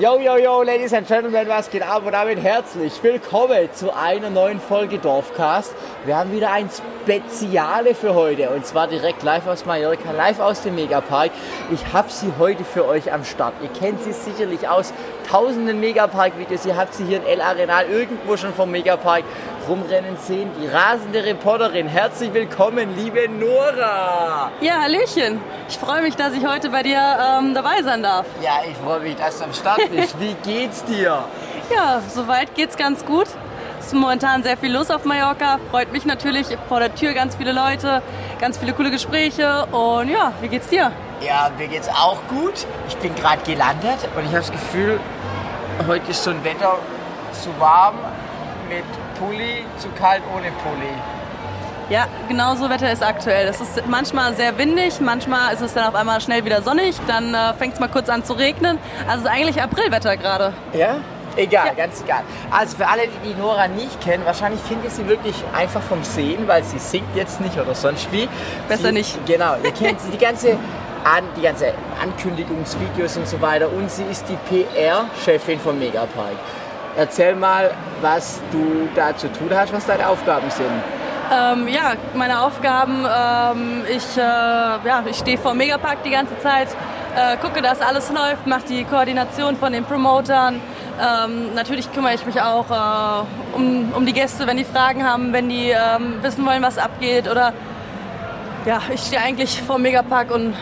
Yo, yo, yo, Ladies and Gentlemen, was geht ab? Und damit herzlich willkommen zu einer neuen Folge Dorfcast. Wir haben wieder ein Speziale für heute und zwar direkt live aus Mallorca, live aus dem Megapark. Ich habe sie heute für euch am Start. Ihr kennt sie sicherlich aus tausenden Megapark-Videos. Ihr habt sie hier in El Arenal irgendwo schon vom Megapark rumrennen sehen. Die rasende Reporterin. Herzlich willkommen, liebe Nora. Ja, Hallöchen. Ich freue mich, dass ich heute bei dir ähm, dabei sein darf. Ja, ich freue mich, dass du am Start bist. Wie geht's dir? Ja, soweit geht's ganz gut. Es ist momentan sehr viel los auf Mallorca. Freut mich natürlich. Vor der Tür ganz viele Leute, ganz viele coole Gespräche. Und ja, wie geht's dir? Ja, mir geht's auch gut. Ich bin gerade gelandet und ich habe das Gefühl, heute ist so ein Wetter zu warm mit Pulli, zu kalt ohne Pulli. Ja, genau so Wetter ist aktuell. Es ist manchmal sehr windig, manchmal ist es dann auf einmal schnell wieder sonnig, dann äh, fängt es mal kurz an zu regnen. Also es ist eigentlich Aprilwetter gerade. Ja? Egal, Ja. ganz egal. Also für alle, die die Nora nicht kennen, wahrscheinlich kennt ihr sie wirklich einfach vom Sehen, weil sie singt jetzt nicht oder sonst wie. Besser sie, nicht. Genau, ihr kennt sie, die ganze, an, die ganze Ankündigungsvideos und so weiter und sie ist die PR-Chefin vom Megapark. Erzähl mal, was du da zu tun hast, was deine Aufgaben sind. Ähm, ja, meine Aufgaben, ähm, ich, äh, ja, ich stehe vor Megapark die ganze Zeit, äh, gucke, dass alles läuft, mache die Koordination von den Promotern. Ähm, natürlich kümmere ich mich auch äh, um, um die Gäste, wenn die Fragen haben, wenn die ähm, wissen wollen, was abgeht. Oder ja, ich stehe eigentlich vor Megapark und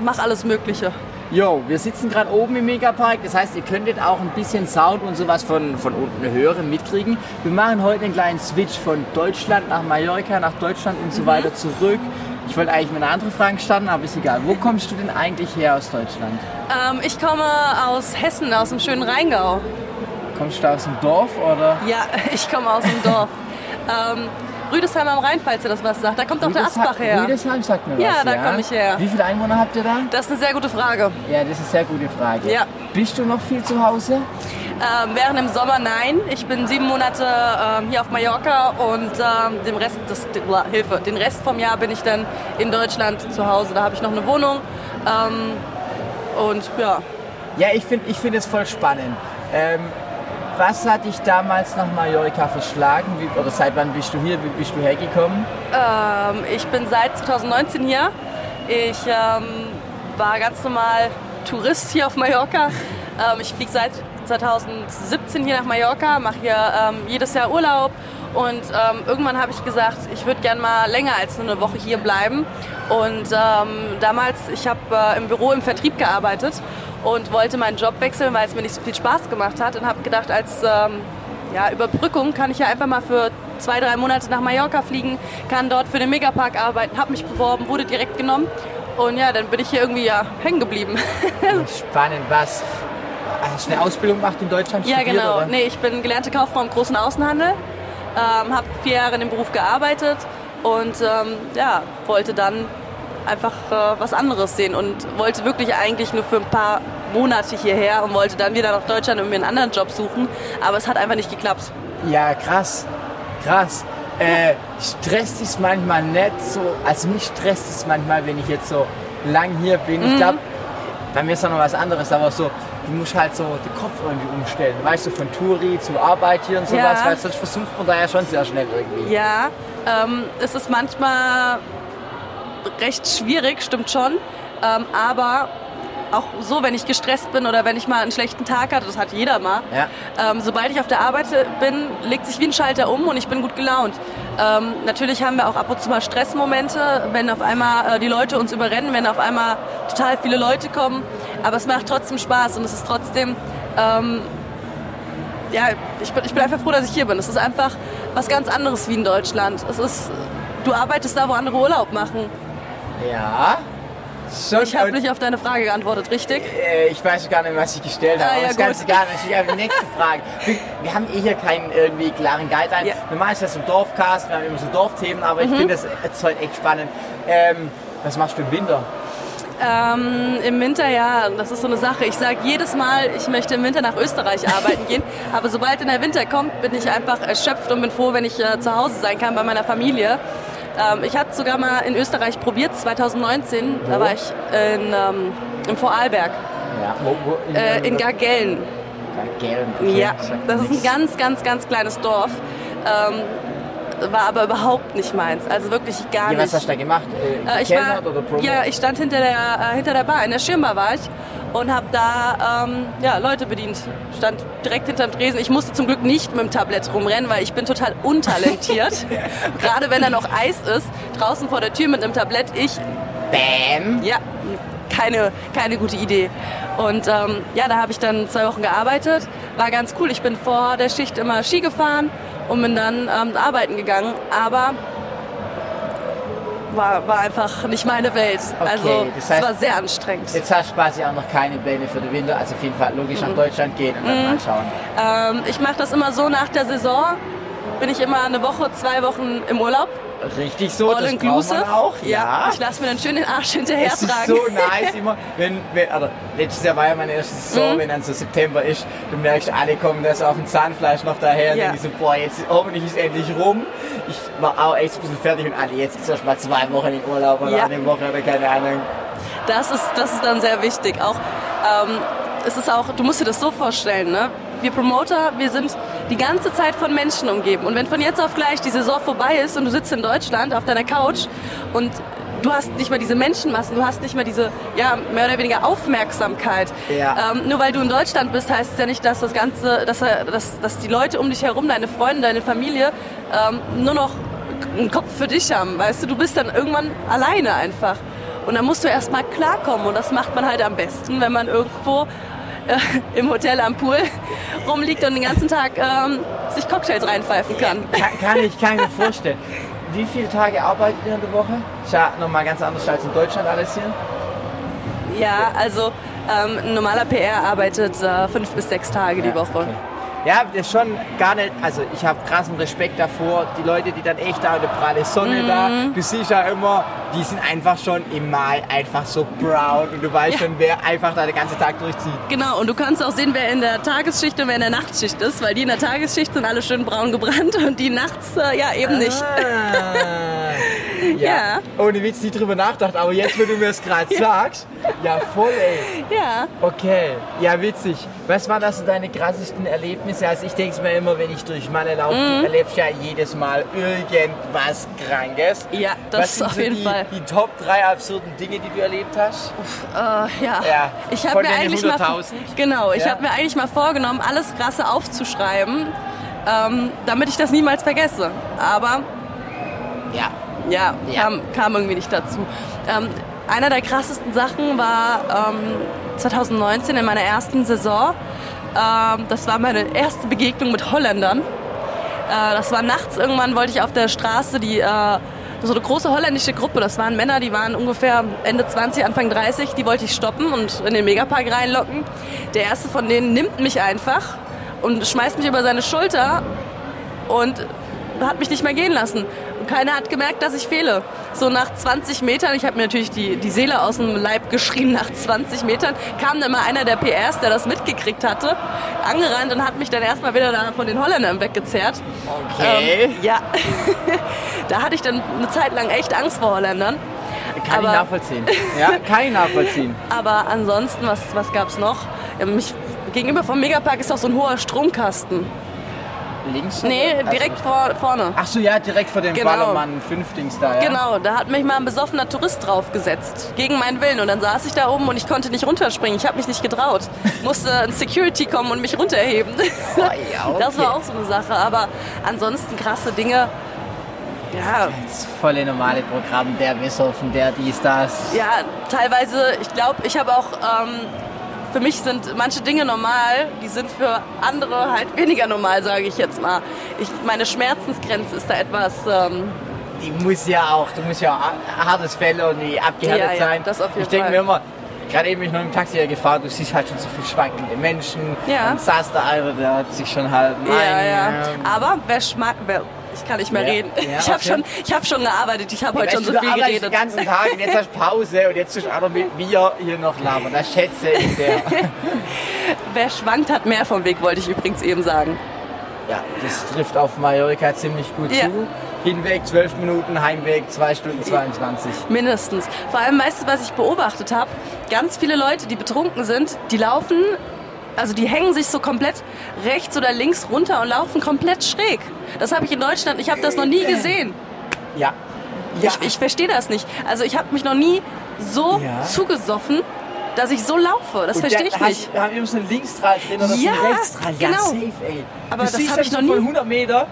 mache alles Mögliche. Jo, wir sitzen gerade oben im Megapark, das heißt, ihr könntet auch ein bisschen Sound und sowas von, von unten hören, mitkriegen. Wir machen heute einen kleinen Switch von Deutschland nach Mallorca, nach Deutschland und so weiter zurück. Ich wollte eigentlich mit einer anderen Frage starten, aber ist egal. Wo kommst du denn eigentlich her aus Deutschland? Ähm, ich komme aus Hessen, aus dem schönen Rheingau. Kommst du aus dem Dorf oder? Ja, ich komme aus dem Dorf. ähm, Rüdesheim am Rhein, falls ihr das was sagt. Da kommt auch der Asbach her. Rüdesheim sagt mir Ja, was, da komm ich her. Wie viele Einwohner habt ihr da? Das ist eine sehr gute Frage. Ja, das ist eine sehr gute Frage. Ja. Bist du noch viel zu Hause? Ähm, während im Sommer nein. Ich bin sieben Monate ähm, hier auf Mallorca und ähm, dem Rest des, den, Hilfe, den Rest vom Jahr bin ich dann in Deutschland zu Hause. Da habe ich noch eine Wohnung. Ähm, und ja, Ja, ich finde ich find es voll spannend. Was hat dich damals nach Mallorca verschlagen? Wie, oder seit wann bist du hier? Wie bist du hergekommen? Ähm, ich bin seit 2019 hier. Ich ähm, war ganz normal Tourist hier auf Mallorca. Ähm, ich fliege seit 2017 hier nach Mallorca, mache hier ähm, jedes Jahr Urlaub und ähm, irgendwann habe ich gesagt, ich würde gern mal länger als nur eine Woche hier bleiben. Und ähm, damals, ich habe äh, im Büro im Vertrieb gearbeitet und wollte meinen Job wechseln, weil es mir nicht so viel Spaß gemacht hat und habe gedacht, als ähm, ja, Überbrückung kann ich ja einfach mal für zwei, drei Monate nach Mallorca fliegen, kann dort für den Megapark arbeiten, habe mich beworben, wurde direkt genommen und ja, dann bin ich hier irgendwie ja hängen geblieben. Spannend, was? Hast du eine Ausbildung gemacht in Deutschland? ja, studiert, genau. Oder? Nee, ich bin gelernte Kauffrau im großen Außenhandel, ähm, habe vier Jahre in dem Beruf gearbeitet und ähm, ja, wollte dann einfach äh, was anderes sehen und wollte wirklich eigentlich nur für ein paar Monate hierher und wollte dann wieder nach Deutschland und mir einen anderen Job suchen, aber es hat einfach nicht geklappt. Ja, krass. Krass. Äh, stresst es manchmal nicht so, also mich stresst es manchmal, wenn ich jetzt so lang hier bin. Mhm. Ich glaube, bei mir ist noch was anderes, aber so, du musst halt so den Kopf irgendwie umstellen. Weißt du, von Touri zu Arbeit hier und sowas, Ja. weil sonst versucht man da ja schon sehr schnell irgendwie. Ja, ähm, es ist manchmal recht schwierig, stimmt schon. Ähm, aber auch so, wenn ich gestresst bin oder wenn ich mal einen schlechten Tag hatte, das hat jeder mal. Ja. Ähm, sobald ich auf der Arbeit bin, legt sich wie ein Schalter um und ich bin gut gelaunt. Ähm, natürlich haben wir auch ab und zu mal Stressmomente, wenn auf einmal äh, die Leute uns überrennen, wenn auf einmal total viele Leute kommen. Aber es macht trotzdem Spaß und es ist trotzdem ähm, ja, ich bin, ich bin einfach froh, dass ich hier bin. Es ist einfach was ganz anderes wie in Deutschland. Es ist, du arbeitest da, wo andere Urlaub machen. Ja. Schon, Ich habe nicht auf deine Frage geantwortet, richtig? Äh, ich weiß gar nicht, was ich gestellt habe. Ah, aber ja, ist ganz egal. Ich habe die nächste Frage. Wir, wir haben eh hier keinen irgendwie klaren Guideline. Ja. Normal ist das so ein Dorfcast, wir haben immer so Dorfthemen, aber Mhm. ich finde das jetzt heute echt spannend. Ähm, was machst du im Winter? Ähm, Im Winter, ja, das ist so eine Sache. Ich sage jedes Mal, ich möchte im Winter nach Österreich arbeiten gehen. Aber sobald in der Winter kommt, bin ich einfach erschöpft und bin froh, wenn ich äh, zu Hause sein kann bei meiner Familie. Ähm, ich hatte sogar mal in Österreich probiert, 2019. Da Wo? war ich in, ähm, im Vorarlberg, Ja, wo, wo, in, äh, in Gargellen. Geln. Okay, Ja, das ist ein ganz, ganz, ganz kleines Dorf. Ähm, war aber überhaupt nicht meins. Also wirklich gar Ja, was nicht. hast du da gemacht? Äh, Äh, ich war, oder Promo? ja, ich stand hinter der, äh, hinter der Bar, in der Schirmbar war ich und habe da ähm, ja, Leute bedient. Stand direkt hinterm Tresen. Ich musste zum Glück nicht mit dem Tablett rumrennen, weil ich bin total untalentiert. Gerade wenn da noch Eis ist, draußen vor der Tür mit einem Tablett, ich Bam! ja, keine, keine gute Idee. Und ähm, ja, da habe ich dann zwei Wochen gearbeitet. War ganz cool. Ich bin vor der Schicht immer Ski gefahren und bin dann ähm, arbeiten gegangen. Aber war, war einfach nicht meine Welt. Okay, also das heißt- es war sehr anstrengend. Jetzt hast du quasi auch noch keine Pläne für den Winter. Also auf jeden Fall logisch Mhm. nach Deutschland gehen und dann mal schauen. Ähm, ich mache das immer so nach der Saison. Bin ich immer eine Woche, zwei Wochen im Urlaub. Richtig so, All das inclusive. man auch. Ja. Ich lasse mir dann schön den Arsch hinterher Es ist tragen. so nice immer, wenn, wenn also letztes Jahr war ja meine erste Saison, Mhm. wenn dann so September ist, du merkst, alle kommen da so auf dem Zahnfleisch noch daher und Ja. denken so, boah, jetzt hoffentlich ist endlich rum. Ich war auch echt ein bisschen fertig und alle jetzt ist erst mal zwei Wochen in Urlaub oder Ja. eine Woche oder keine Ahnung. Das ist, das ist dann sehr wichtig. Auch, ähm, es ist auch, du musst dir das so vorstellen, ne? Wir Promoter, wir sind die ganze Zeit von Menschen umgeben. Und wenn von jetzt auf gleich die Saison vorbei ist und du sitzt in Deutschland auf deiner Couch und du hast nicht mal diese Menschenmassen, du hast nicht mal diese, ja, mehr oder weniger Aufmerksamkeit. Ja. Ähm, nur weil du in Deutschland bist, heißt es ja nicht, dass das Ganze, dass, dass, dass die Leute um dich herum, deine Freunde, deine Familie, ähm, nur noch einen Kopf für dich haben. Weißt du, du bist dann irgendwann alleine einfach. Und dann musst du erstmal klarkommen. Und das macht man halt am besten, wenn man irgendwo äh, im Hotel am Pool rumliegt und den ganzen Tag ähm, sich Cocktails reinpfeifen kann. Kann, kann ich kann ich mir vorstellen. Wie viele Tage arbeitet ihr in der Woche? Ist ja nochmal ganz anders als in Deutschland alles hier. Ja, also ähm, ein normaler PR arbeitet äh, fünf bis sechs Tage die Ja, Woche. okay. Ja, das ist schon gar nicht, also ich habe krassen Respekt davor, die Leute, die dann echt da in der pralle Sonne da, Mhm. du siehst ja immer, die sind einfach schon im Mai einfach so brown und du weißt Ja. schon, wer einfach da den ganzen Tag durchzieht. Genau, und du kannst auch sehen, wer in der Tagesschicht und wer in der Nachtschicht ist, weil die in der Tagesschicht sind alle schön braun gebrannt und die nachts äh, ja eben nicht. Ja. Ja. Ohne Witz nicht drüber nachgedacht, aber jetzt, wo du mir es gerade sagst, ja voll ey. Ja. Okay, ja witzig. Was waren das so deine krassesten Erlebnisse? Also ich denke mir immer, wenn ich durch Malle laufe, Mhm. du erlebst ja jedes Mal irgendwas Krankes. Ja, das Was sind auf so jeden die, Fall. Die Top 3 absurden Dinge, die du erlebt hast? Äh, ja. Ja, Ich von habe mir den eigentlich mal 100.000? genau, ich Ja. habe mir eigentlich mal vorgenommen, alles Krasse aufzuschreiben, ähm, damit ich das niemals vergesse. Aber Ja. Ja, Ja. Kam, kam irgendwie nicht dazu. Ähm, einer der krassesten Sachen war ähm, 2019 in meiner ersten Saison. Ähm, das war meine erste Begegnung mit Holländern. Äh, das war nachts irgendwann, wollte ich auf der Straße die äh, so eine große holländische Gruppe, das waren Männer, die waren ungefähr Ende 20, Anfang 30, die wollte ich stoppen und in den Megapark reinlocken. Der erste von denen nimmt mich einfach und schmeißt mich über seine Schulter und hat mich nicht mehr gehen lassen. Keiner hat gemerkt, dass ich fehle. So nach 20 Metern, ich habe mir natürlich die, die Seele aus dem Leib geschrien, nach 20 Metern kam dann mal einer der PRs, der das mitgekriegt hatte, angerannt und hat mich dann erstmal wieder da von den Holländern weggezerrt. Okay. Ähm, ja, da hatte ich dann eine Zeit lang echt Angst vor Holländern. kann ich aber- nachvollziehen. Ja, kann ich nachvollziehen. Aber ansonsten, was, was gab es noch? Ja, mich, gegenüber vom Megapark ist auch so ein hoher Stromkasten. Links? Nee, Also- direkt vor, vorne. Ach so, ja, direkt vor dem Genau. Ballermann 5 Dings da, ja? Genau, da hat mich mal ein besoffener Tourist draufgesetzt, gegen meinen Willen. Und dann saß ich da oben und ich konnte nicht runterspringen. Ich habe mich nicht getraut. Musste ein Security kommen und mich runterheben. Oh, ja, okay. Das war auch so eine Sache. Aber ansonsten krasse Dinge. Ja, Das volle normale Programm, der besoffen, der dies, das. ja, teilweise, ich glaube, ich habe auch, ähm, für mich sind manche Dinge normal, die sind für andere halt weniger normal, sage ich jetzt mal. Ich, meine Schmerzensgrenze ist da etwas, ähm, Die muss ja auch, du musst ja auch hartes Fell irgendwie abgehärtet Ja, ja, sein. das auf jeden ich denke mir immer, gerade eben bin ich noch im Taxi gefahren, du siehst halt schon so viel schwankende Menschen. Ja. Und saß da einer, der hat sich schon halt. Ja, mein, ja. ähm, Aber wer schmeckt, wer, ich kann nicht mehr Ja, reden. ja, ich habe schon, ich hab schon gearbeitet, ich habe heute schon so viel geredet. den ganzen Tag und jetzt hast du Pause und jetzt tust du auch noch mit mir hier noch labern. Das schätze ich sehr. Wer schwankt, hat mehr vom Weg, wollte ich übrigens eben sagen. ja, das trifft auf Mallorca ziemlich gut Ja. zu. Hinweg 12 Minuten, Heimweg 2 Stunden 22. Mindestens. Vor allem, weißt du, was ich beobachtet habe? Ganz viele Leute, die betrunken sind, die laufen Also die hängen sich so komplett rechts oder links runter und laufen komplett schräg. Das habe ich in Deutschland, ich habe das noch nie gesehen. Ja. ja. Ich, ich verstehe das nicht. Also ich habe mich noch nie so Ja. zugesoffen, dass ich so laufe. Das Und verstehe ich nicht. Hast, haben so einen Linksstrahl drin oder Ja, einen Rechtsstrahl. Ja, genau. safe, ey. Aber du das siehst hab dann ich noch nie- von 100 Meter,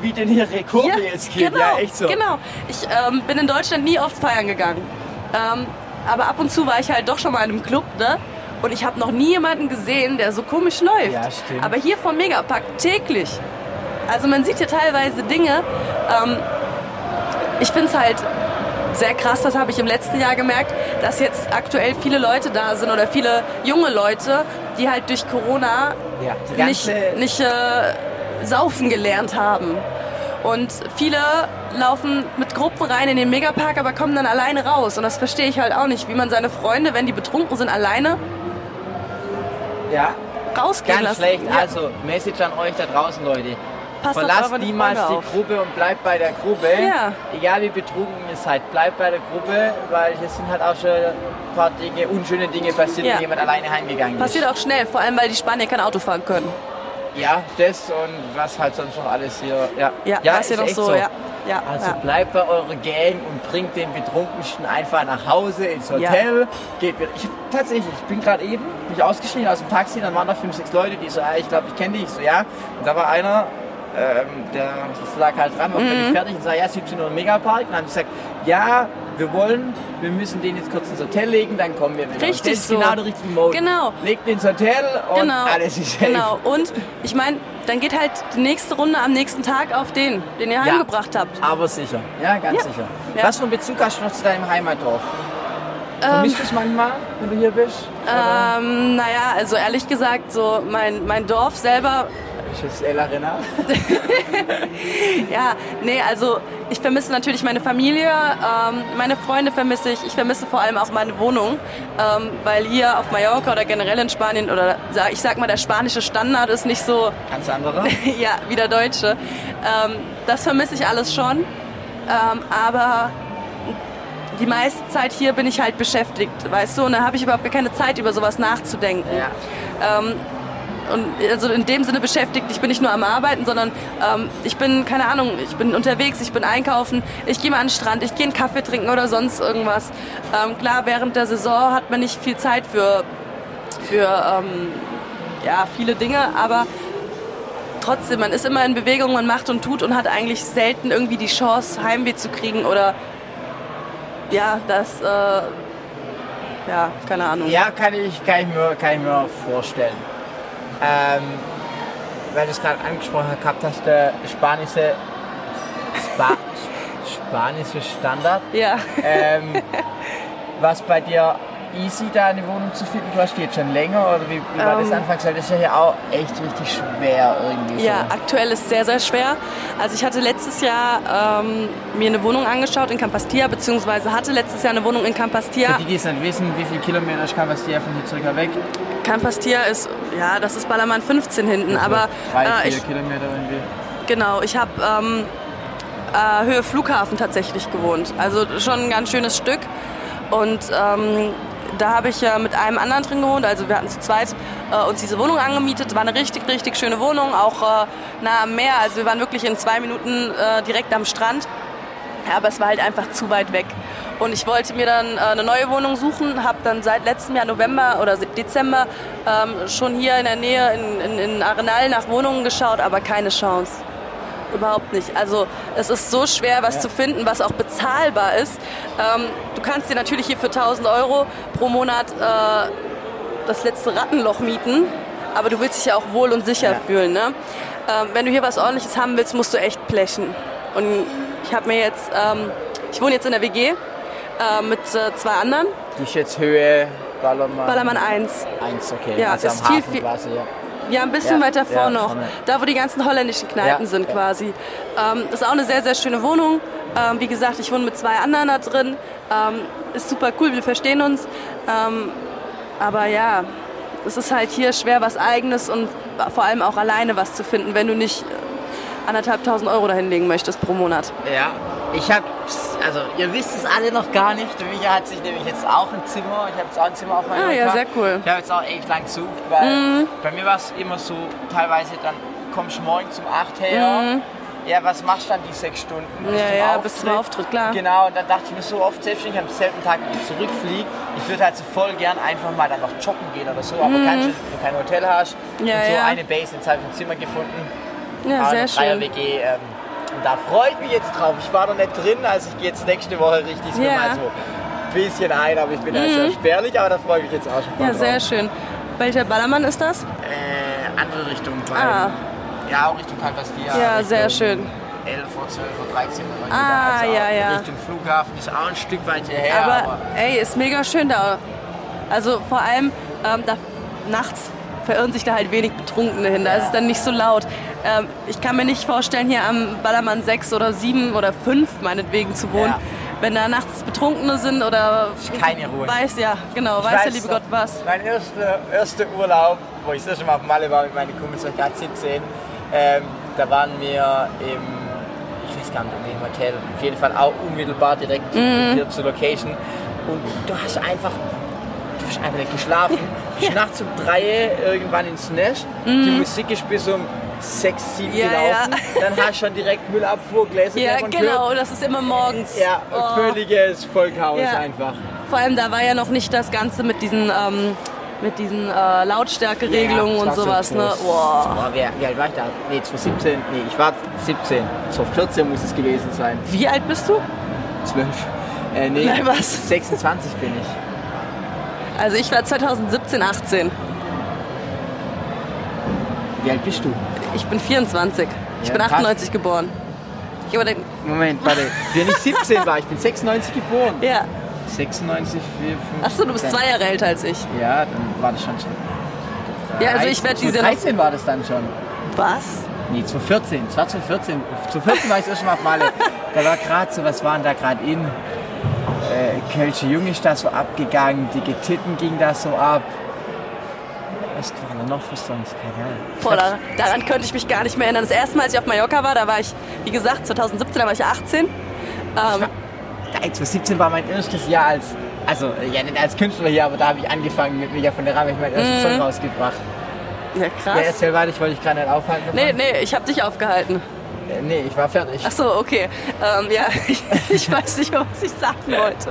wie denn hier Kurve jetzt geht. genau, Ja, echt so. genau. Ich ähm, bin in Deutschland nie oft feiern gegangen. Ähm, aber ab und zu war ich halt doch schon mal in einem Club, ne? Und ich habe noch nie jemanden gesehen, der so komisch läuft. Ja, stimmt. Aber hier vom Megapark täglich. Also man sieht hier teilweise Dinge. Ähm, ich finde es halt sehr krass, das habe ich im letzten Jahr gemerkt, dass jetzt aktuell viele Leute da sind oder viele junge Leute, die halt durch Corona Ja, nicht, nicht äh, saufen gelernt haben. Und viele laufen mit Gruppen rein in den Megapark, aber kommen dann alleine raus. Und das verstehe ich halt auch nicht, wie man seine Freunde, wenn die betrunken sind, alleine Ja, rausgehen ganz lassen. schlecht. Ja, Also, Message an euch da draußen, Leute. Passt Verlasst niemals Freunde die auf. Gruppe und bleibt bei der Gruppe. Ja. Egal wie betrunken ihr seid, bleibt bei der Gruppe, weil hier sind halt auch schon ein paar Dinge, unschöne Dinge passiert, Ja. wenn jemand alleine heimgegangen Passiert ist. auch schnell, vor allem weil die Spanier kein Auto fahren können. Ja, das und was halt sonst noch alles hier. Ja, Ja, hier ist noch echt so, ja. ja, Also ja. bleibt bei eurer Gang und bringt den Betrunkensten einfach nach Hause ins Hotel. Geht wieder. Ich, tatsächlich, ich bin gerade eben mich ausgestiegen aus dem Taxi, dann waren da fünf, sechs Leute, die so, ich glaube, ich kenne dich. Ich so, ja. Und da war einer, ähm, der das lag halt dran, war Mhm. völlig fertig und sagte, ja, 17 Uhr im Megapark. Und dann habe ich gesagt, ja, wir wollen, wir müssen den jetzt kurz ins Hotel legen, dann kommen wir wieder. Richtig das ist so. genau der richtige Mode. Genau. Legt ihn ins Hotel und Genau. alles ist safe. Genau. Und ich meine, dann geht halt die nächste Runde am nächsten Tag auf den, den ihr heimgebracht habt. Aber sicher. Ja, ganz Ja. sicher. Ja. Was für einen Bezug hast du noch zu deinem Heimatdorf? Vermisst du es manchmal, wenn du hier bist? Ähm, naja, also ehrlich gesagt, so mein, mein Dorf selber, ist es El Arena? ja, nee, also ich vermisse natürlich meine Familie, ähm, meine Freunde vermisse ich, ich vermisse vor allem auch meine Wohnung, ähm, weil hier auf Mallorca oder generell in Spanien oder ich sag mal, der spanische Standard ist nicht so Ganz andere. ja, wie der Deutsche. Ähm, das vermisse ich alles schon. Ähm, aber die meiste Zeit hier bin ich halt beschäftigt, weißt du, und da habe ich überhaupt keine Zeit, über sowas nachzudenken. Ja. Und also in dem Sinne beschäftigt, ich bin nicht nur am Arbeiten, sondern ähm, ich bin, keine Ahnung, ich bin unterwegs, ich bin einkaufen, ich gehe mal an den Strand, ich gehe einen Kaffee trinken oder sonst irgendwas. Ähm, klar, während der Saison hat man nicht viel Zeit für, für ähm, ja, viele Dinge, aber trotzdem, man ist immer in Bewegung, man macht und tut und hat eigentlich selten irgendwie die Chance, Heimweh zu kriegen oder ja, das, äh, ja, keine Ahnung. Ja, kann ich, kann ich, mir, kann ich mir vorstellen. Ähm, weil du es gerade angesprochen gehabt hast, der spanische, Spa, spanische Standard. Ja. Ähm, was bei dir easy, da eine Wohnung zu finden? Du hast die jetzt schon länger oder wie, wie war das Ähm. anfangs? Weil das ist ja hier auch echt richtig schwer irgendwie. Ja, so. aktuell ist sehr, sehr schwer. Also ich hatte letztes Jahr ähm, mir eine Wohnung angeschaut in Campastia, beziehungsweise hatte letztes Jahr eine Wohnung in Campastia. Für die, die es nicht wissen, wie viele Kilometer ist Campastia von hier circa weg? Campastia ist, ja, das ist Ballermann 15 hinten, aber Drei, äh, vier ich, Kilometer irgendwie. genau, ich habe ähm, äh, Höhe Flughafen tatsächlich gewohnt. Also schon ein ganz schönes Stück. Und ähm, da habe ich ja mit einem anderen drin gewohnt, also wir hatten zu zweit äh, uns diese Wohnung angemietet. War eine richtig, richtig schöne Wohnung, auch äh, nah am Meer. Also wir waren wirklich in zwei Minuten äh, direkt am Strand. Ja, aber es war halt einfach zu weit weg. Und ich wollte mir dann äh, eine neue Wohnung suchen, habe dann seit letztem Jahr November oder Dezember ähm, schon hier in der Nähe in, in, in Arenal nach Wohnungen geschaut, aber keine Chance. Überhaupt nicht. Also es ist so schwer, was Ja. zu finden, was auch bezahlbar ist. Ähm, du kannst dir natürlich hier für 1000 Euro pro Monat äh, das letzte Rattenloch mieten, aber du willst dich ja auch wohl und sicher Ja. fühlen. Ne? Ähm, wenn du hier was Ordentliches haben willst, musst du echt blechen. Und ich habe mir jetzt, ähm, ich wohne jetzt in der WG äh, mit äh, zwei anderen, Die ist jetzt Höhe Ballermann. Ballermann 1. 1, okay. Ja, also ist am viel, Hafen viel- quasi, ja. Ja, ein bisschen Ja, weiter ja, vor noch. vorne. Da, wo die ganzen holländischen Kneipen Ja, sind ja. quasi. Ähm, das ist auch eine sehr, sehr schöne Wohnung. Ähm, wie gesagt, ich wohne mit zwei anderen da drin. Ähm, ist super cool, wir verstehen uns. Ähm, aber ja, es ist halt hier schwer, was Eigenes und vor allem auch alleine was zu finden, wenn du nicht äh, anderthalb tausend Euro dahin legen möchtest pro Monat. Ja, ich hab's also ihr wisst es alle noch gar nicht. Micha hat sich nämlich jetzt auch ein Zimmer, ich habe jetzt auch ein Zimmer auf meinem Ah, ja, sehr cool. Ich habe jetzt auch echt lang gesucht, weil bei mir war es immer so, teilweise dann kommst du morgens um 8 her. Ja, was machst du dann die sechs Stunden? bis Ja, zum ja, bis zum Auftritt, klar. Genau, und dann dachte ich mir so oft, selbst wenn ich am selben Tag zurückfliege, ich würde halt so voll gern einfach mal dann noch joggen gehen oder so, aber kannst du, wenn du kein Hotel hast. Mhm. Ja, und so ja. eine Base, jetzt habe ich ein Zimmer gefunden. Ja, sehr schön. Dreier-WG. Ähm, und da freue ich mich jetzt drauf. Ich war noch nicht drin, also ich gehe jetzt nächste Woche richtig. Mhm. mal so ein bisschen ein, aber ich bin ja sehr spärlich, aber da freue ich mich jetzt auch schon voll Ja, drauf. sehr schön. Welcher Ballermann ist das? Äh, andere Richtung. Ah. Ja, auch Richtung Calvastia. Ja, Richtung sehr schön. 11 Uhr, 12 Uhr, 13 Uhr. Ah, also ja, ja. Richtung Flughafen ist auch ein Stück weit hierher. Aber ey, ist mega schön da. Also vor allem ähm, da, nachts verirren sich da halt wenig Betrunkene hin. Da ist es dann nicht so laut. Ähm, ich kann mir nicht vorstellen, hier am Ballermann 6 oder 7 oder 5 meinetwegen zu wohnen. Ja. Wenn da nachts Betrunkene sind oder keine Ruhe. weiß ja, genau, Ich weiß der liebe noch, Gott was. Mein erster, erster Urlaub, wo ich das erste Mal auf Malle war mit meinen Kumpels, war ich gerade 17, ähm, da waren wir im, ich weiß gar nicht, in welchem Hotel, auf jeden Fall auch unmittelbar direkt Mhm. hier zur Location. Und du hast einfach, einfach nicht geschlafen. Du bist nachts um drei irgendwann ins Nest, die Musik ist bis um sechs, sieben Mhm. Ja, gelaufen, dann hast du schon direkt Müllabfuhr, Gläser Ja, gehört. genau, das ist immer morgens. Ja, Oh. völliges Vollchaos Ja. einfach. Vor allem, da war ja noch nicht das Ganze mit diesen, ähm, mit diesen äh, Lautstärkeregelungen Ja, und sowas. so Ne? groß. Boah. Wer, wie alt war ich da? Nee, 2017. Nee, ich war 17. 2014 muss es gewesen sein. Wie alt bist du? 12. Äh, nee, Nein, was? 26 bin ich. Also ich war 2017, 18. Wie alt bist du? Ich bin 24. Ich Ja, bin passt. 98 geboren. Ich den, Moment, warte. Wenn ich 17 war, ich bin 96 geboren. ja. 96, 4, 5. Achso, du bist zwei Jahre älter als ich. Ja, dann war das schon schon. Ja, also ich werde diese noch. 13 war das dann schon. Was? Nee, 2014. Es war 2014. 2014 war ich das erste Mal auf Malle. Da war gerade so, was waren da gerade in? Äh, Kölsche Jung ist da so abgegangen, die Titten ging da so ab. Was war da noch für Songs? Keine Ahnung. Boah, da, daran könnte ich mich gar nicht mehr erinnern. Das erste Mal, als ich auf Mallorca war, da war ich, wie gesagt, 2017, da war ich 18. Ähm, Da, 2017 war mein erstes Jahr als, also ja nicht als Künstler hier, aber da habe ich angefangen mit Mega von der Ramme, ich meinen ersten Song rausgebracht. ja, Ja, krass. erzähl weiter, ich wollte dich gerade nicht aufhalten. Nee, nee, ich habe dich aufgehalten. Äh, nee, ich war fertig. Ach so, okay. Ähm, ja, ich, ich weiß nicht was ich sagen wollte.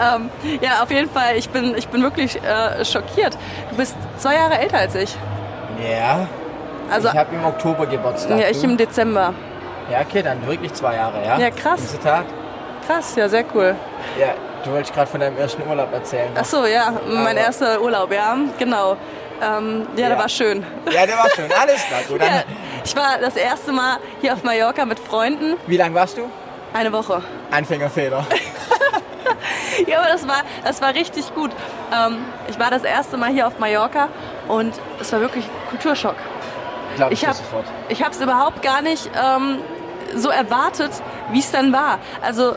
Ähm, ja, auf jeden Fall, ich bin, ich bin wirklich äh, schockiert. Du bist zwei Jahre älter als ich. Ja. Also, ich habe im Oktober Geburtstag. ja, ich im Dezember. ja, okay, dann wirklich zwei Jahre, ja? Ja, krass. Im Zitat. Krass, ja, sehr cool. Ja, du wolltest gerade von deinem ersten Urlaub erzählen. Ach so, ja, mein Aber- erster Urlaub, ja, genau. Ähm, ja, der Ja. war schön. Ja, der war schön. Alles klar. Gut, dann, Ja, ich war das erste Mal hier auf Mallorca mit Freunden. Wie lange warst du? Eine Woche. Anfängerfehler. Ja, aber das war, das war richtig gut. Ähm, ich war das erste Mal hier auf Mallorca und es war wirklich Kulturschock. Glaube ich, Ich habe hab's überhaupt gar nicht ähm, so erwartet, wie es dann war. Also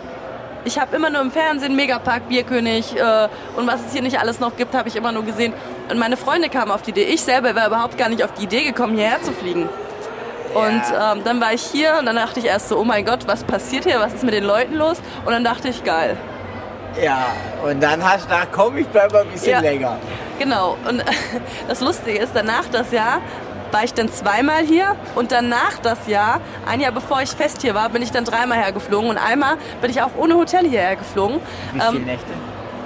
ich habe immer nur im Fernsehen Megapark, Bierkönig äh, und was es hier nicht alles noch gibt, habe ich immer nur gesehen. Und meine Freunde kamen auf die Idee. Ich selber wäre überhaupt gar nicht auf die Idee gekommen, hierher zu fliegen. Und ähm, dann war ich hier und dann dachte ich erst so, oh mein Gott, was passiert hier? Was ist mit den Leuten los? Und dann dachte ich, geil. Ja, und dann hast du gedacht, komm, ich bleib mal ein bisschen Ja. länger. Genau. Und das Lustige ist, danach das Jahr war ich dann zweimal hier und danach das Jahr, ein Jahr bevor ich fest hier war, bin ich dann dreimal hergeflogen und einmal bin ich auch ohne Hotel hierher geflogen. Wie viele Ähm, Nächte?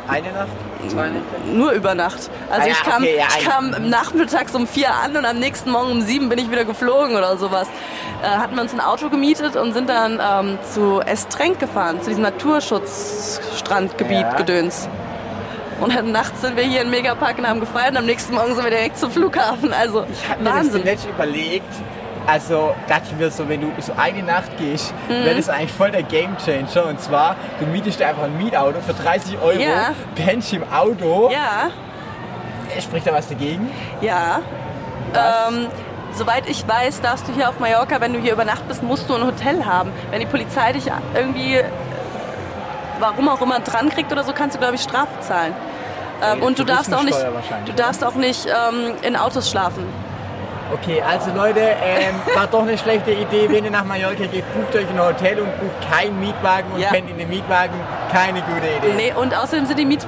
Eine Nacht? Nächte? nur über Nacht. Also Ah ja, ich, kam, okay, ja, ich kam nachmittags um vier an und am nächsten Morgen um sieben bin ich wieder geflogen oder sowas. Äh, hatten wir uns ein Auto gemietet und sind dann ähm, zu Estrenk gefahren, zu diesem Naturschutzstrandgebiet Ja. Gedöns. Und dann nachts sind wir hier im Megapark und haben gefeiert und am nächsten Morgen sind wir direkt zum Flughafen. Also Ich habe mir das Wahnsinn. überlegt. Also dachte ich mir so, wenn du so eine Nacht gehst, Mhm. wäre das eigentlich voll der Gamechanger. Und zwar, du mietest dir einfach ein Mietauto für 30 Euro, Ja. pennst im Auto. Ja, Spricht da was dagegen? ja. Was? Ähm, soweit ich weiß, darfst du hier auf Mallorca, wenn du hier über Nacht bist, musst du ein Hotel haben. Wenn die Polizei dich irgendwie, äh, warum auch immer, dran kriegt oder so, kannst du, glaube ich, Strafe zahlen. Ähm, Ey, und du darfst auch nicht, du darfst auch nicht ähm, in Autos schlafen. Okay, also Leute, ähm, war doch eine schlechte Idee, wenn ihr nach Mallorca geht, bucht euch ein Hotel und bucht keinen Mietwagen und Ja. pennt in den Mietwagen. Keine gute Idee. Nee, und außerdem sind die Miet...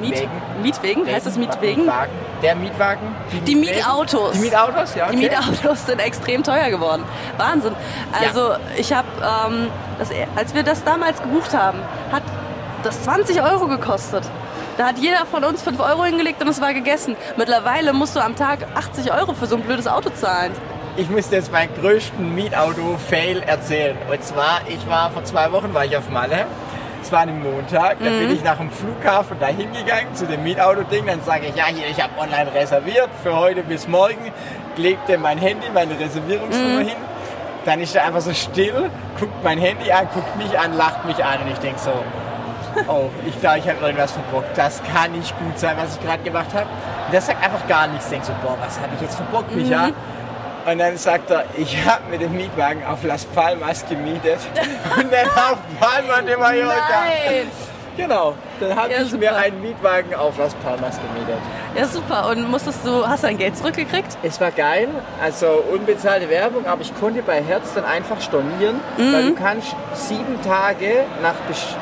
Miet Wegen? Mietwegen? Heißt das Mietwegen? Mietwagen. Der Mietwagen? Die Mietwägen? Mietautos. Die Mietautos, ja. Okay. Die Mietautos sind extrem teuer geworden. Wahnsinn. Also ich habe, ähm, das- als wir das damals gebucht haben, hat das 20 Euro gekostet. Da hat jeder von uns 5 Euro hingelegt und es war gegessen. Mittlerweile musst du am Tag 80 Euro für so ein blödes Auto zahlen. Ich musste jetzt meinen größten Mietauto-Fail erzählen. Und zwar, ich war vor zwei Wochen war ich auf Malle. Es war ein Montag, da Mhm. bin ich nach dem Flughafen da hingegangen zu dem Mietauto-Ding. Dann sage ich, ja hier, ich habe online reserviert für heute bis morgen. Legte mein Handy, meine Reservierungsnummer Mhm. hin. Dann ist er einfach so still, guckt mein Handy an, guckt mich an, lacht mich an und ich denke so, oh, ich glaube, ich habe irgendwas verbockt. Das kann nicht gut sein, was ich gerade gemacht habe. Und der sagt einfach gar nichts. Ich denke so, boah, was habe ich jetzt verbockt, Micha? Mhm. Und dann sagt er, ich habe mit dem Mietwagen auf Las Palmas gemietet. Und dann auf Palma de Mallorca. Nein! Genau, dann habe Ja, ich mir super. einen Mietwagen auf Las Palmas gemietet. Ja, super. Und musstest du, hast du dein Geld zurückgekriegt? Es war geil, also unbezahlte Werbung, aber ich konnte bei Herz dann einfach stornieren, weil du kannst sieben Tage nach,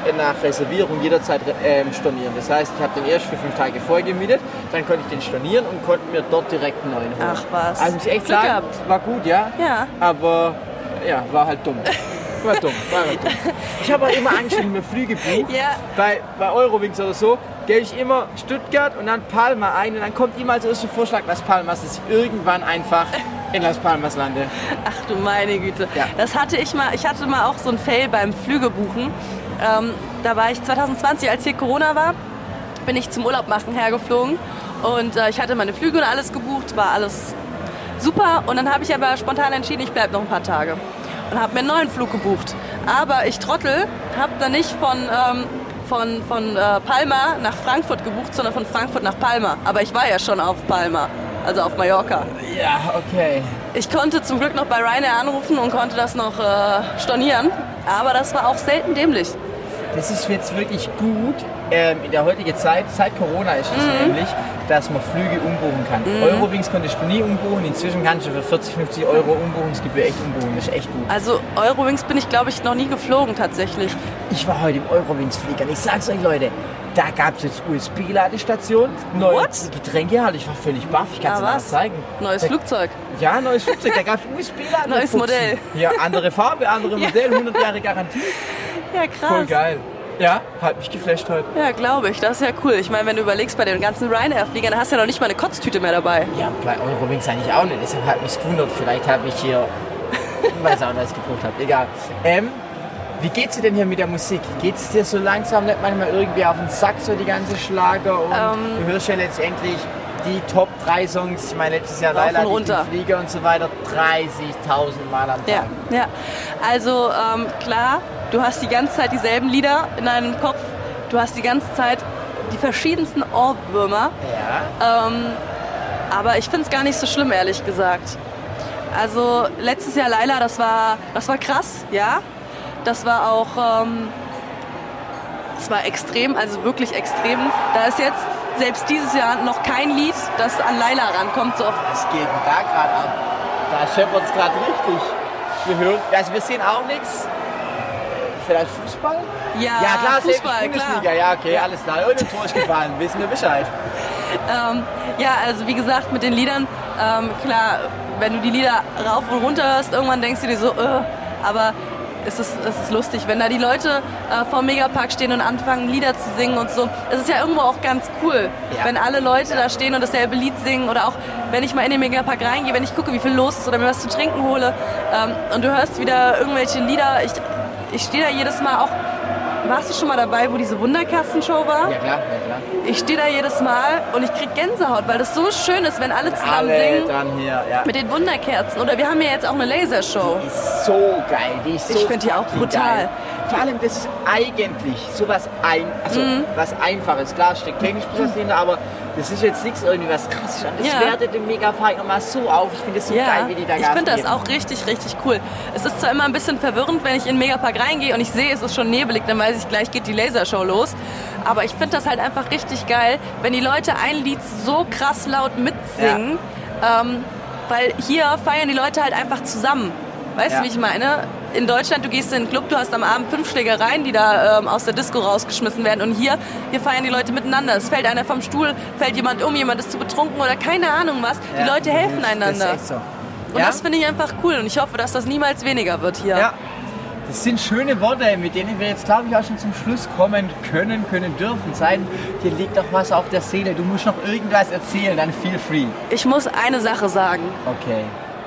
äh, nach Reservierung jederzeit ähm, stornieren. Das heißt, ich habe den erst für fünf Tage vorher gemietet, dann konnte ich den stornieren und konnte mir dort direkt einen neuen holen. Ach was. Also muss ich echt Glück sagen, gehabt. war gut, ja. Ja. Aber ja, war halt dumm. War dumm, war dumm. Ich habe auch immer Angst, wenn ich mir Flüge buche. Ja. Bei, bei Eurowings oder so, gebe ich immer Stuttgart und dann Palma ein und dann kommt immer als erster Vorschlag Las Palmas, dass ich irgendwann einfach in Las Palmas lande. Ach du meine Güte. Ja. Das hatte ich mal, ich hatte mal auch so ein Fail beim Flügebuchen. Ähm, da war ich 2020, als hier Corona war, bin ich zum Urlaub machen hergeflogen und äh, ich hatte meine Flüge und alles gebucht, war alles super und dann habe ich aber spontan entschieden, ich bleibe noch ein paar Tage und habe mir einen neuen Flug gebucht. Aber ich Trottel habe dann nicht von ähm, von, von äh, Palma nach Frankfurt gebucht, sondern von Frankfurt nach Palma. Aber ich war ja schon auf Palma, also auf Mallorca. Ja, okay. Ich konnte zum Glück noch bei Ryanair anrufen und konnte das noch äh, stornieren. Aber das war auch selten dämlich. Das ist jetzt wirklich gut ähm, in der heutigen Zeit, seit Corona ist es Mhm. nämlich, dass man Flüge umbuchen kann. Eurowings konntest du nie umbuchen, inzwischen kannst du für 40, 50 Euro Umbuchungsgebühr echt umbuchen, das ist echt gut. Also Eurowings bin ich, glaube ich, noch nie geflogen tatsächlich. Ich war heute im Eurowings-Flieger und ich sag's euch Leute, da gab es jetzt USB-Ladestation, neue What? Getränkehalte, ich war völlig baff, ich kann's Ja, dir was? zeigen. Neues da, Flugzeug. Ja, neues Flugzeug, da gab es USB-Ladestation. Neues Modell. Ja, andere Farbe, andere Ja. Modell, 100 Jahre Garantie. Ja, krass. Voll geil. Ja, hat mich geflasht heute. Ja, glaube ich. Das ist ja cool. Ich meine, wenn du überlegst, bei den ganzen Ryanair-Fliegern, hast du ja noch nicht mal eine Kotztüte mehr dabei. Ja, bei Eurowings eigentlich auch nicht. Deshalb hat mich gewundert. Vielleicht habe ich hier. Ich weiß auch nicht, was ich gebucht habe. Egal. Ähm, wie geht's dir denn hier mit der Musik? Geht's dir so langsam nicht manchmal irgendwie auf den Sack, so die ganze Schlager? Und Ähm. du hörst ja letztendlich die Top 3 Songs. Ich meine, letztes Jahr Laila, und die runter. Flieger und so weiter. 30.000 Mal am Tag. Ja, ja. Also ähm, klar, du hast die ganze Zeit dieselben Lieder in deinem Kopf. Du hast die ganze Zeit die verschiedensten Ohrwürmer. Ja. Ähm, aber ich finde es gar nicht so schlimm, ehrlich gesagt. Also letztes Jahr Laila, das war, das war krass, ja. Das war auch, ähm, das war extrem, also wirklich extrem. Da ist jetzt selbst dieses Jahr noch kein Lied, das an Laila rankommt. So oft. Was geht denn da gerade ab? Da scheppert es gerade richtig. Wir hören, also wir sehen auch nichts. Vielleicht Fußball? Ja, Ja klar, Fußball, Bundesliga, klar. ja okay, alles klar. Irgendein Tor ist gefallen, wissen wir Bescheid. Ähm, ja, also wie gesagt, mit den Liedern, ähm, klar, wenn du die Lieder rauf und runter hörst, irgendwann denkst du dir so, äh, aber es ist, es ist lustig, wenn da die Leute äh, vor dem Megapark stehen und anfangen, Lieder zu singen und so. Es ist ja irgendwo auch ganz cool, Ja. wenn alle Leute da stehen und dasselbe Lied singen oder auch, wenn ich mal in den Megapark reingehe, wenn ich gucke, wie viel los ist oder mir was zu trinken hole ähm, und du hörst wieder irgendwelche Lieder. Ich, ich stehe da jedes Mal auch, warst du schon mal dabei, wo diese Wunderkerzen-Show war? Ja klar, ja klar. Ich stehe da jedes Mal und ich krieg Gänsehaut, weil das so schön ist, wenn alle zusammen Alle singen dann hier, ja. mit den Wunderkerzen. Oder wir haben ja jetzt auch eine Lasershow. Die ist so geil, die ist so Ich find die auch brutal. Geil. Vor allem, das ist eigentlich sowas ein, also Mhm. was Einfaches. Klar, steckt technisch was dahinter, aber das ist jetzt nichts irgendwie was krasses. Und das Ja. wertet den Megapark nochmal so auf. Ich finde das so Ja, geil, wie die da ich finde das auch richtig, richtig cool. Es ist zwar immer ein bisschen verwirrend, wenn ich in den Megapark reingehe und ich sehe, es ist schon nebelig, dann weiß ich, gleich geht die Lasershow los. Aber ich finde das halt einfach richtig geil, wenn die Leute ein Lied so krass laut mitsingen. Ähm, Weil hier feiern die Leute halt einfach zusammen. Weißt Ja. du, wie ich meine? In Deutschland, du gehst in den Club, du hast am Abend fünf Schlägereien, die da ähm, aus der Disco rausgeschmissen werden. Und hier, hier feiern die Leute miteinander. Es fällt einer vom Stuhl, fällt jemand um, jemand ist zu betrunken oder keine Ahnung was. Die Ja, Leute du helfen einander. Das ist echt so. Und ja? das finde ich einfach cool. Und ich hoffe, dass das niemals weniger wird hier. Ja, das sind schöne Worte, mit denen wir jetzt, glaube ich, auch schon zum Schluss kommen können, können dürfen. Sein, dir liegt doch was auf der Seele. Du musst noch irgendwas erzählen, dann feel free. Ich muss eine Sache sagen. Okay.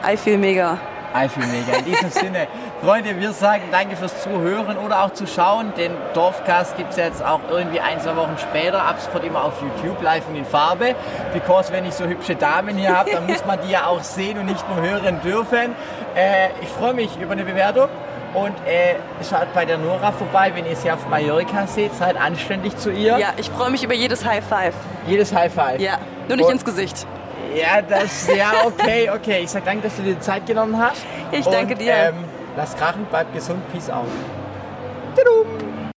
I feel mega. I feel mega. In diesem Sinne, Freunde, wir sagen danke fürs Zuhören oder auch Zuschauen. Den Dorfcast gibt es jetzt auch irgendwie ein, zwei Wochen später, ab sofort immer auf YouTube, live und in Farbe. Because wenn ich so hübsche Damen hier habe, dann muss man die ja auch sehen und nicht nur hören dürfen. Äh, ich freue mich über eine Bewertung. Und äh, schaut bei der Nora vorbei, wenn ihr sie auf Mallorca seht, seid anständig zu ihr. Ja, ich freue mich über jedes High Five. Jedes High Five. Ja, nur nicht Und- ins Gesicht. Ja, das, ja, okay, okay. Ich sag danke, dass du dir die Zeit genommen hast. Ich danke Und, dir. Ähm, lass krachen, bleib gesund, peace out. Tudum.